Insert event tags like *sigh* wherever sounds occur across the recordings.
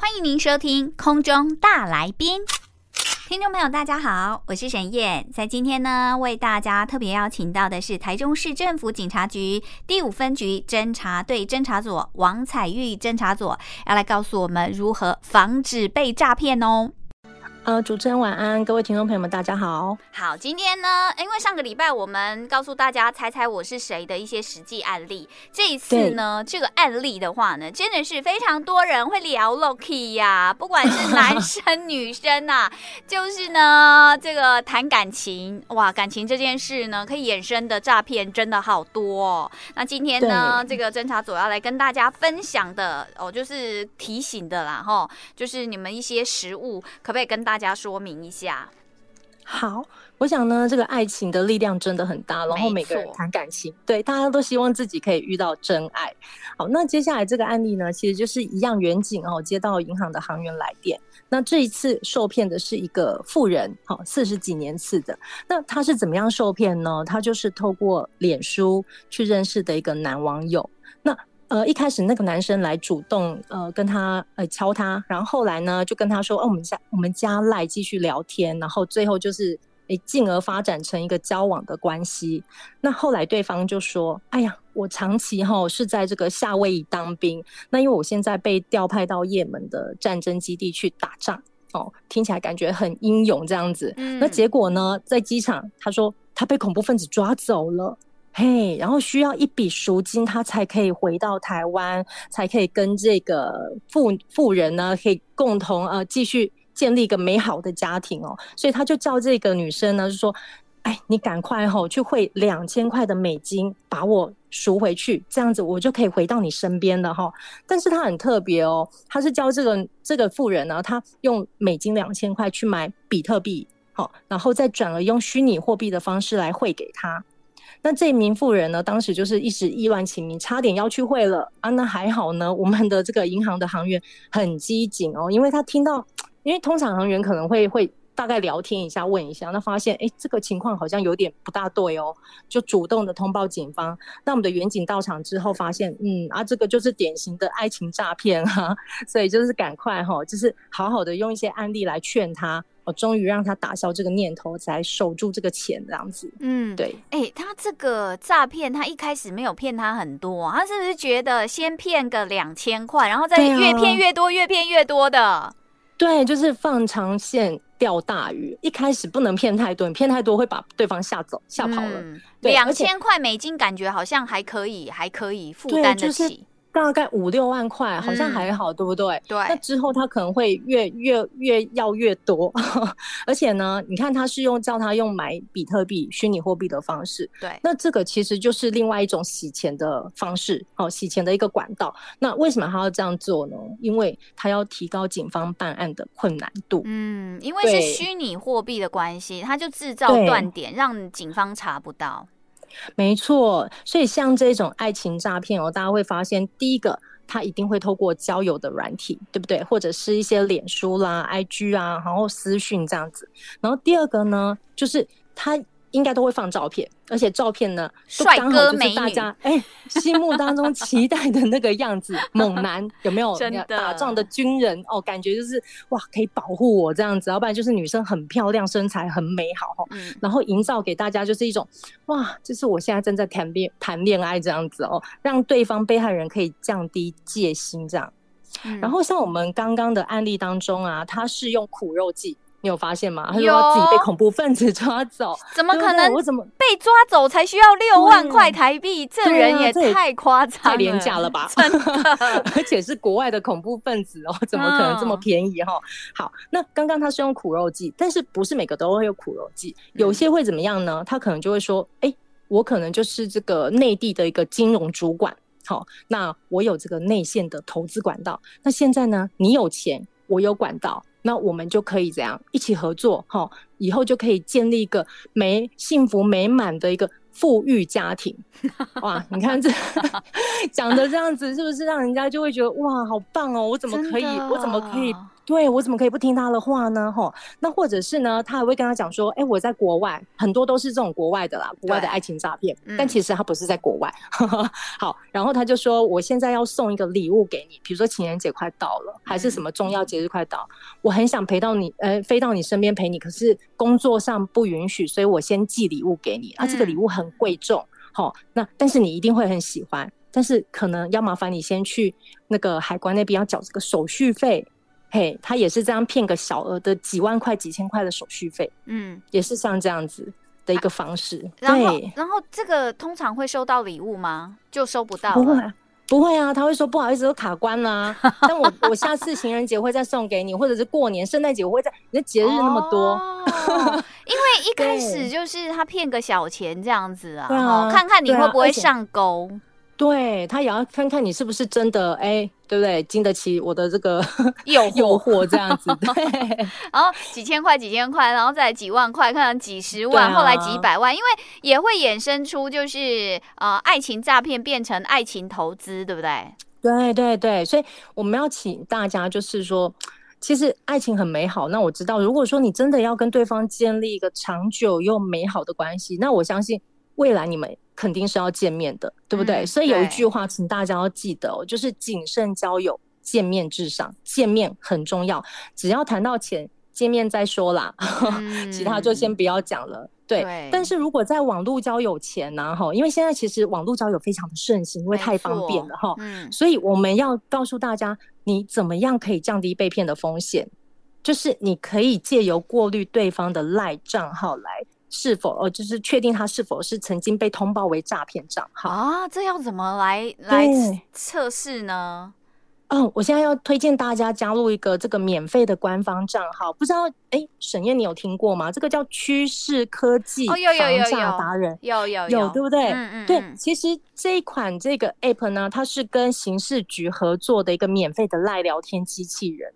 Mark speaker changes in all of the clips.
Speaker 1: 欢迎您收听空中大来宾，听众朋友，大家好，我是沈燕，在今天呢，为大家特别邀请到的是台中市政府警察局第五分局侦查队侦查组王彩玉侦查组，要来告诉我们如何防止被诈骗哦。
Speaker 2: 呃，主持人晚安，各位听众朋友们，大家好。
Speaker 1: 好，今天呢，因为上个礼拜我们告诉大家猜猜我是谁的一些实际案例，这一次呢，这个案例的话呢，真的是非常多人会聊 Loki 呀，不管是 *laughs* 男生女生呐、啊，就是呢，这个谈感情，哇，感情这件事呢，可以衍生的诈骗真的好多哦。那今天呢，这个侦查组要来跟大家分享的哦，就是提醒的啦，哈，就是你们一些实物，可不可以跟大家说明一下。
Speaker 2: 好，我想呢，这个爱情的力量真的很大，然后每个人谈感情，对，大家都希望自己可以遇到真爱。好，那接下来这个案例呢，其实就是一样，远景哦接到银行的行员来电，那这一次受骗的是一个富人，好，四十几年次的，那他是怎么样受骗呢？他就是透过脸书去认识的一个男网友，那。呃，一开始那个男生来主动呃跟他呃敲他，然后后来呢就跟他说，哦，我们家我们加赖继续聊天，然后最后就是诶进而发展成一个交往的关系。那后来对方就说，哎呀，我长期哈是在这个夏威夷当兵，那因为我现在被调派到也门的战争基地去打仗，哦，听起来感觉很英勇这样子。嗯。那结果呢，在机场他说他被恐怖分子抓走了。嘿，然后需要一笔赎金，他才可以回到台湾，才可以跟这个富富人呢，可以共同呃继续建立一个美好的家庭哦。所以他就叫这个女生呢，就说：“哎，你赶快吼、哦、去汇两千块的美金，把我赎回去，这样子我就可以回到你身边了哈、”但是他很特别哦，他是教这个这个富人呢，他用美金两千块去买比特币，好、然后再转而用虚拟货币的方式来汇给他。那这名妇人呢，当时就是一时意乱情迷，差点要去汇了啊。那还好呢，我们的这个银行的行员很机警哦，因为他听到，因为通常行员可能会会大概聊天一下，问一下，那发现哎，这个情况好像有点不大对哦，就主动的通报警方。那我们的员警到场之后，发现嗯啊，这个就是典型的爱情诈骗哈，所以就是赶快哈，就是好好的用一些案例来劝他。我终于让他打消这个念头，才守住这个钱，这样子。嗯，对。
Speaker 1: 哎、欸，他这个诈骗，他一开始没有骗他很多，他是不是觉得先骗个两千块，然后再越骗越多，越骗越多的？
Speaker 2: 对，就是放长线钓大鱼。一开始不能骗太多，你骗太多会把对方吓走、吓跑了。
Speaker 1: 两千块美金感觉好像还可以，还可以负担得起。
Speaker 2: 大概五六万块，好像还好，嗯，对不对？
Speaker 1: 对。
Speaker 2: 那之后他可能会越越越要越多，*laughs* 而且呢，你看他是用叫他用买比特币、虚拟货币的方式，
Speaker 1: 对。
Speaker 2: 那这个其实就是另外一种洗钱的方式，哦，洗钱的一个管道。那为什么他要这样做呢？因为他要提高警方办案的困难度。
Speaker 1: 嗯，因为是虚拟货币的关系，他就制造断点，让警方查不到。
Speaker 2: 没错，所以像这种爱情诈骗哦，大家会发现，第一个，他一定会透过交友的软体，对不对？或者是一些脸书啦、IG 啊，然后私讯这样子。然后第二个呢，就是他。应该都会放照片，而且照片呢，
Speaker 1: 帅哥就是，
Speaker 2: 大家心目当中期待的那个样子，猛男有没有？*laughs*
Speaker 1: 真的
Speaker 2: 打仗的军人哦，感觉就是哇，可以保护我这样子，要不然就是女生很漂亮，身材很美好，嗯，然后营造给大家就是一种哇，就是我现在正在谈恋谈恋爱这样子哦，让对方被害人可以降低戒心这样。嗯、然后像我们刚刚的案例当中啊，他是用苦肉计。你有发现吗？他说自己被恐怖分子抓走，*laughs*
Speaker 1: 怎么可能？我怎么被抓走才需要六万块台币？这人也太夸张了，
Speaker 2: 太廉价了吧？*laughs* 真的，*laughs* 而且是国外的恐怖分子哦，怎么可能这么便宜哈？好，那刚刚他是用苦肉计，但是不是每个都会有苦肉计？有些会怎么样呢？他可能就会说：“哎，我可能就是这个内地的一个金融主管，好，那我有这个内线的投资管道。那现在呢，你有钱，我有管道。”那我们就可以这样一起合作，哈，以后就可以建立一个美幸福美满的一个富裕家庭。哇，你看这 *laughs* 讲的这样子，是不是让人家就会觉得哇，好棒哦！我怎么可以，我怎么可以？对，我怎么可以不听他的话呢？吼，那或者是呢，他还会跟他讲说，哎，我在国外，很多都是这种国外的啦，国外的爱情诈骗，但其实他不是在国外。嗯、*laughs* 好，然后他就说，我现在要送一个礼物给你，比如说情人节快到了，还是什么重要节日快到，嗯、我很想陪到你，呃，飞到你身边陪你，可是工作上不允许，所以我先寄礼物给你。啊，这个礼物很贵重，好、嗯，那但是你一定会很喜欢，但是可能要麻烦你先去那个海关那边要缴这个手续费。嘿，他也是这样骗个小额的几万块、几千块的手续费，嗯，也是像这样子的一个方式。啊、
Speaker 1: 然后，然后这个通常会收到礼物吗？就收不到？
Speaker 2: 不会，不会啊，他会说不好意思，都卡关了、啊。*laughs* 但我我下次情人节会再送给你，或者是过年、圣诞节我会再。你的节日那么多，
Speaker 1: 哦、因为 *laughs* 一开始就是他骗个小钱这样子啊，啊看看你会不会上钩。
Speaker 2: 对，他也要看看你是不是真的哎，对不对？经得起我的这个 *laughs* 诱 *laughs* 诱惑这样子，对。*laughs*
Speaker 1: 然后几千块、几千块，然后再几万块，可能几十万，啊、后来几百万，因为也会衍生出就是呃，爱情诈骗变成爱情投资，对不对？
Speaker 2: 对对对，所以我们要请大家就是说，其实爱情很美好。那我知道，如果说你真的要跟对方建立一个长久又美好的关系，那我相信未来你们。肯定是要见面的，对不对？嗯、所以有一句话，请大家要记得哦，就是谨慎交友，见面至上，见面很重要。只要谈到钱，见面再说啦，嗯、*laughs* 其他就先不要讲了。对，对，但是如果在网络交友前呢，哈，因为现在其实网络交友非常的盛行，因为太方便了哈，嗯，所以我们要告诉大家，你怎么样可以降低被骗的风险？就是你可以借由过滤对方的赖账号来。是否呃，就是确定他是否是曾经被通报为诈骗账号
Speaker 1: 啊？这要怎么来来测试呢？
Speaker 2: 嗯，我现在要推荐大家加入一个这个免费的官方账号，不知道哎，沈燕你有听过吗？这个叫趋势科技防诈达人，
Speaker 1: 有有有，
Speaker 2: 有对不对？
Speaker 1: 嗯嗯，
Speaker 2: 对，其实这一款这个 app 呢，它是跟刑事局合作的一个免费的赖聊天机器人。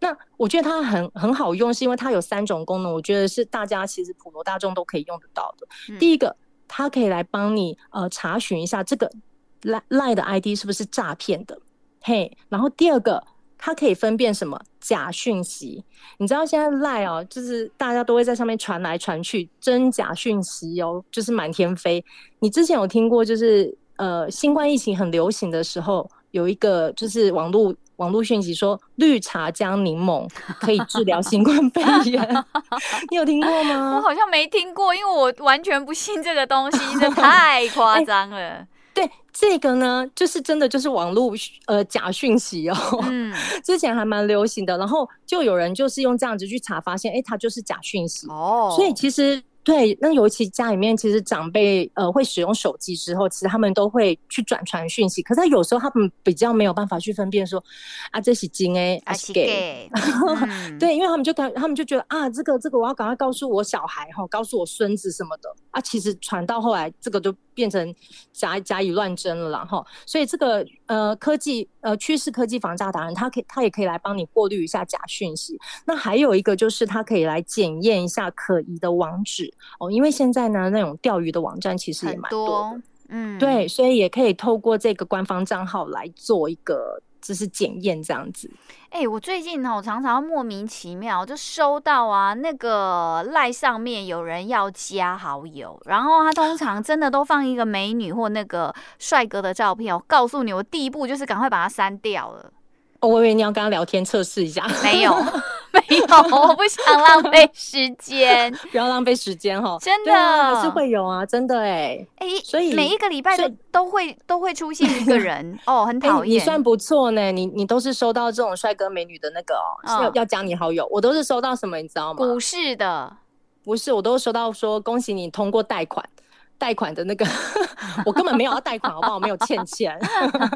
Speaker 2: 那我觉得它很很好用，是因为它有三种功能，我觉得是大家其实普罗大众都可以用得到的。嗯、第一个，它可以来帮你呃查询一下这个赖赖的 ID 是不是诈骗的，嘿。然后第二个，它可以分辨什么假讯息。你知道现在赖哦，就是大家都会在上面传来传去，真假讯息哦，就是满天飞。你之前有听过，就是呃新冠疫情很流行的时候，有一个就是网络。网络讯息说绿茶加柠檬可以治疗新冠肺炎，*laughs* *laughs* 你有听过吗？
Speaker 1: 我好像没听过，因为我完全不信这个东西，这太 *laughs* 夸张了。欸、
Speaker 2: 对，这个呢，就是真的就是网络呃假讯息哦。嗯，之前还蛮流行的，然后就有人就是用这样子去查，发现哎，它就是假讯息哦。所以其实。对，那尤其家里面其实长辈呃会使用手机之后，其实他们都会去转传讯息，可是他有时候他们比较没有办法去分辨说啊这是真的还是假的，*laughs* 对，因为他们就感他们就觉得啊这个这个我要赶快告诉我小孩哈，告诉我孙子什么的。啊，其实传到后来这个就变成假假以乱真了啦哈，所以这个呃科技呃趋势科技防诈达人，他可以他也可以来帮你过滤一下假讯息，那还有一个就是他可以来检验一下可疑的网址。哦，因为现在呢，那种钓鱼的网站其实也蛮多，多，嗯，对，所以也可以透过这个官方账号来做一个就是检验这样子。
Speaker 1: 哎、欸，我最近呢，我常常莫名其妙就收到啊，那个赖上面有人要加好友，然后他通常真的都放一个美女或那个帅哥的照片。我告诉你，我第一步就是赶快把它删掉了。
Speaker 2: 哦，我以为你要跟他聊天测试一下，
Speaker 1: 没有。我不想浪费时间，*laughs*
Speaker 2: 不要浪费时间哈。
Speaker 1: 真的
Speaker 2: 还是会有啊，真的哎哎，所以
Speaker 1: 每一个礼拜都都会都会出现一个人 *laughs* 哦，很讨厌。
Speaker 2: 你算不错呢，你你都是收到这种帅哥美女的那个哦，要要加你好友，我都是收到什么你知道吗？
Speaker 1: 股市的，
Speaker 2: 不是，我都收到说恭喜你通过贷款。贷款的那个，我根本没有要贷款，好不好？我没有欠钱。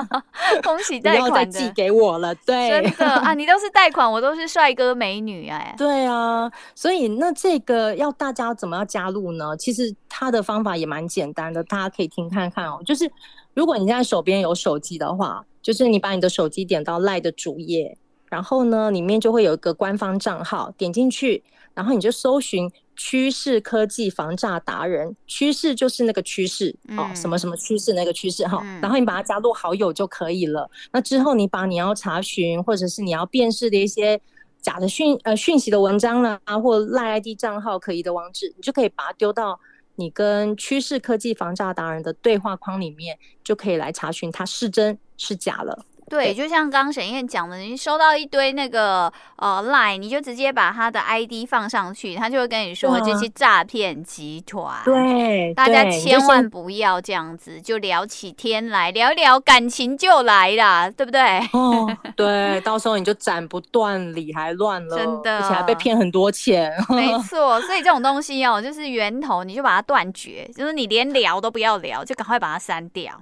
Speaker 2: *laughs*
Speaker 1: 恭喜 *laughs* 贷款
Speaker 2: 寄给我了。对，
Speaker 1: 真的啊，你都是贷款，我都是帅哥美女哎。
Speaker 2: 对啊，所以那这个要大家怎么样加入呢？其实它的方法也蛮简单的，大家可以听看看哦。就是如果你现在手边有手机的话，就是你把你的手机点到 LINE 的主页，然后呢，里面就会有一个官方账号，点进去，然后你就搜寻。趋势科技防诈达人，趋势就是那个趋势、嗯、哦，什么什么趋势那个趋势哈，嗯、然后你把它加入好友就可以了。那之后你把你要查询或者是你要辨识的一些假的讯呃讯息的文章啦，或 LINE ID 账号可疑的网址，你就可以把它丢到你跟趋势科技防诈达人的对话框里面，就可以来查询它是真是假了。
Speaker 1: 对，就像刚刚沈燕讲的，你收到一堆那个呃 line，你就直接把他的 ID 放上去，他就会跟你说这是诈骗集团。
Speaker 2: 对，
Speaker 1: 大家千万不要这样子，就聊起天来，聊一聊感情就来了，对不对？
Speaker 2: 哦，*laughs* 对，到时候你就斩不断，理还乱了，
Speaker 1: 真的，
Speaker 2: 而且还被骗很多钱。*laughs*
Speaker 1: 没 *laughs* 错，所以这种东西哦，就是源头，你就把它断绝，就是你连聊都不要聊，就赶快把它删掉。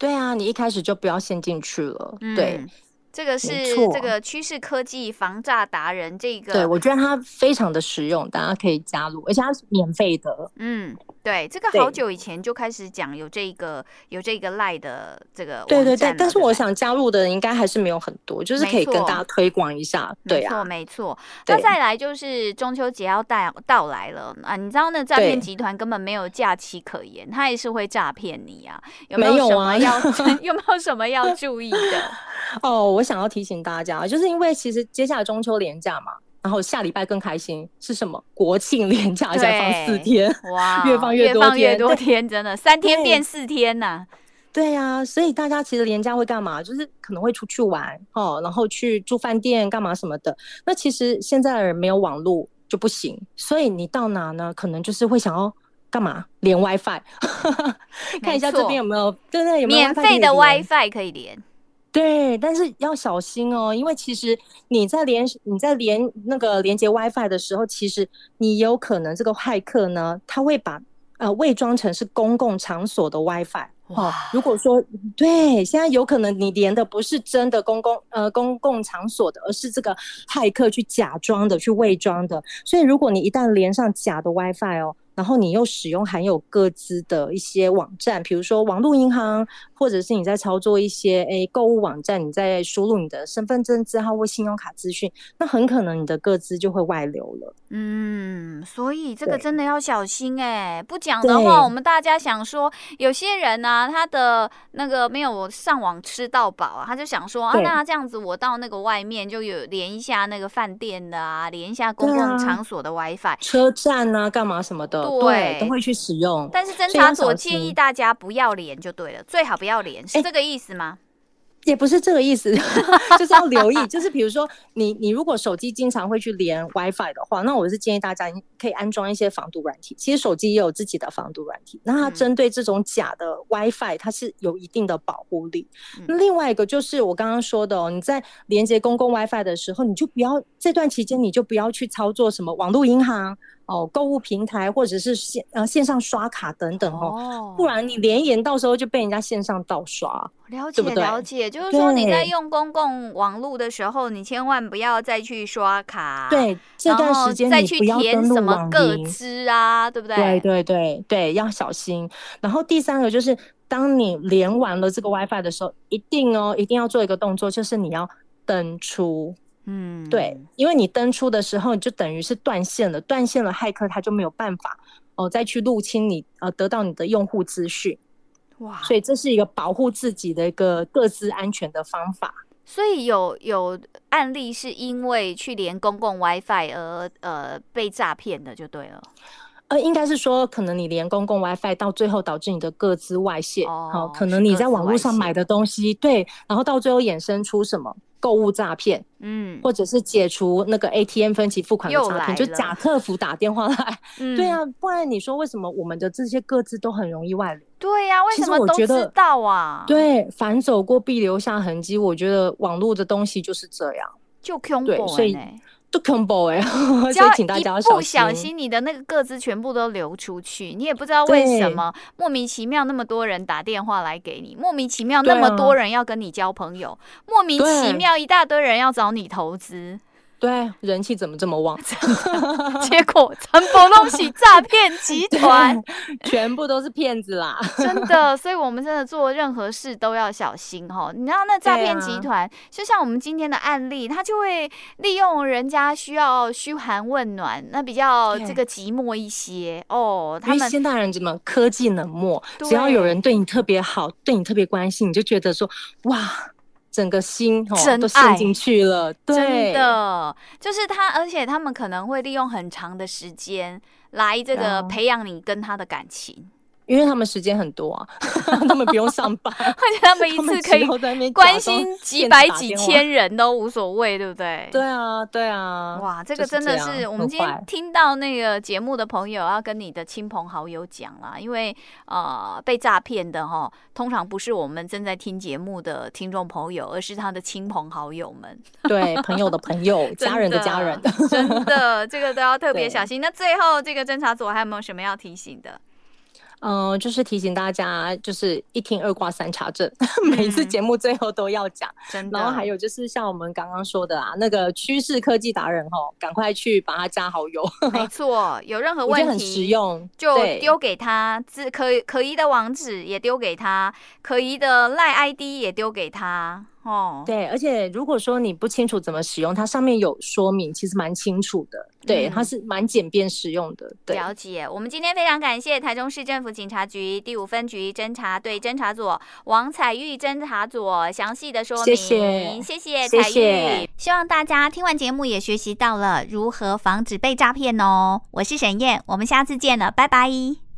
Speaker 2: 对啊，你一开始就不要陷进去了。对，
Speaker 1: 这个是这个趋势科技防诈达人这个，
Speaker 2: 对，我觉得它非常的实用，大家可以加入，而且它是免费的。
Speaker 1: 嗯。对，这个好久以前就开始讲有这个有这个赖的这个
Speaker 2: 对对对，但是我想加入的人应该还是没有很多，就是可以跟大家推广一下。对啊，
Speaker 1: 没错没错。那再来就是中秋节要到到来了啊，你知道那诈骗集团根本没有假期可言，他也是会诈骗你啊。有没有什么要 *laughs* 有没有什么要注意的？*laughs*
Speaker 2: 哦，我想要提醒大家，就是因为其实接下来中秋连假嘛。然后下礼拜更开心是什么？*laughs* 国庆连假才放四天，哇，越放越多天，越放越多天，
Speaker 1: 真的三天变四天呐、啊！
Speaker 2: 对呀、啊，所以大家其实连假会干嘛？就是可能会出去玩哦，然后去住饭店干嘛什么的。那其实现在的人没有网络就不行，所以你到哪呢？可能就是会想要干嘛？连 WiFi，*laughs* 看一下这边有没有对对，有没有
Speaker 1: 免费的 WiFi 可以连。
Speaker 2: 对，但是要小心哦，因为其实你在连你在连那个连接 WiFi 的时候，其实你有可能这个骇客呢，他会把呃伪装成是公共场所的 WiFi。哇、哦，如果说对，现在有可能你连的不是真的公共呃公共场所的，而是这个骇客去假装的去伪装的，所以如果你一旦连上假的 WiFi 哦。然后你又使用含有各自的一些网站，比如说网络银行，或者是你在操作一些诶购物网站，你在输入你的身份证字号或信用卡资讯，那很可能你的个资就会外流了。
Speaker 1: 嗯，所以这个真的要小心哎，不讲的话，我们大家想说，有些人呢、啊，他的那个没有上网吃到饱啊，他就想说啊，那这样子我到那个外面就有连一下那个饭店的啊，连一下公共场所的 WiFi，、啊、
Speaker 2: 车站啊，干嘛什么的。对，都会去使用。
Speaker 1: 但是侦查所建议大家不要连就对了，最好不要连，是这个意思吗？
Speaker 2: 也不是这个意思，*laughs* 就是要留意。*laughs* 就是比如说你，你你如果手机经常会去连 WiFi 的话，那我是建议大家可以安装一些防毒软体。其实手机也有自己的防毒软体，那它针对这种假的 WiFi，它是有一定的保护力。那、嗯、另外一个就是我刚刚说的哦，你在连接公共 WiFi 的时候，你就不要这段期间你就不要去操作什么网络银行。哦，购物平台或者是线呃线上刷卡等等哦，哦，不然你连延到时候就被人家线上盗刷。
Speaker 1: 了解对对了解，就是说你在用公共网络的时候，你千万不要再去刷卡。
Speaker 2: 对，这段时间再去填什么个资啊，对不对？对对对对，要小心。然后第三个就是，当你连完了这个 WiFi 的时候，一定哦，一定要做一个动作，就是你要登出。嗯，对，因为你登出的时候，你就等于是断线了，断线了，骇客他就没有办法哦再去入侵你，呃，得到你的用户资讯。哇，所以这是一个保护自己的一个各自安全的方法。
Speaker 1: 所以有有案例是因为去连公共 WiFi 而呃被诈骗的，就对了。
Speaker 2: 呃，应该是说，可能你连公共 WiFi 到最后导致你的各自外泄，哦，好，可能你在网络上买的东西，对，然后到最后衍生出什么？购物诈骗，嗯，或者是解除那个 ATM 分期付款的诈骗，就假客服打电话来，*laughs* *laughs* 嗯，对啊，不然你说为什么我们的这些各自都很容易外流？
Speaker 1: 对呀，啊，为什么都知道啊？
Speaker 2: 对，反走过必留下痕迹，我觉得网络的东西就是这样，
Speaker 1: 就恐怖，所以。
Speaker 2: 都恐怖哎！*laughs* 所以请大家
Speaker 1: 不小心，你的那个个资全部都流出去，你也不知道为什么莫名其妙那么多人打电话来给你，莫名其妙那么多人要跟你交朋友，莫名其妙一大堆人要找你投资。
Speaker 2: 对，人气怎么这么旺？*laughs*
Speaker 1: 结果全部弄起诈骗集团，*laughs*
Speaker 2: 全部都是骗子啦！
Speaker 1: 真的，所以我们真的做任何事都要小心哈。你知道那诈骗集团，啊，就像我们今天的案例，他就会利用人家需要嘘寒问暖，那比较这个寂寞一些哦。他们
Speaker 2: 现代人怎么科技冷漠？只要有人对你特别好，对你特别关心，你就觉得说哇。整个心哦都陷进去了，对，
Speaker 1: 真的。就是他，而且他们可能会利用很长的时间来这个培养你跟他的感情。
Speaker 2: 因为他们时间很多啊，*laughs* 他们不用上班，*laughs* 而
Speaker 1: 且他们 *laughs* 一次可以关心几百几千人都无所谓，对不对？
Speaker 2: 对啊，对啊，
Speaker 1: 哇，这个真的是我们今天听到那个节目的朋友要跟你的亲朋好友讲啦，因为呃被诈骗的哈，通常不是我们正在听节目的听众朋友，而是他的亲朋好友们，
Speaker 2: 对，朋友的朋友，家人的家人，
Speaker 1: 真的这个都要特别小心。那最后这个侦查组还有没有什么要提醒的？
Speaker 2: 嗯，就是提醒大家，就是一听二挂三查证，*laughs* 嗯、每次节目最后都要讲。
Speaker 1: 真的。
Speaker 2: 然后还有就是像我们刚刚说的啊，那个趋势科技达人哦，赶快去把他加好友。
Speaker 1: 没 *laughs* 错，有任何问题
Speaker 2: 很实用，
Speaker 1: 就丢给他，自可可疑的网址也丢给他，可疑的赖 ID 也丢给他。哦，
Speaker 2: 对，而且如果说你不清楚怎么使用，它上面有说明，其实蛮清楚的。对，嗯、它是蛮简便使用的。对，
Speaker 1: 了解。我们今天非常感谢台中市政府警察局第五分局侦查队侦查组王彩玉侦查组详细的说明。谢谢，谢谢彩玉。谢谢。希望大家听完节目也学习到了如何防止被诈骗哦。我是沈燕，我们下次见了，拜拜。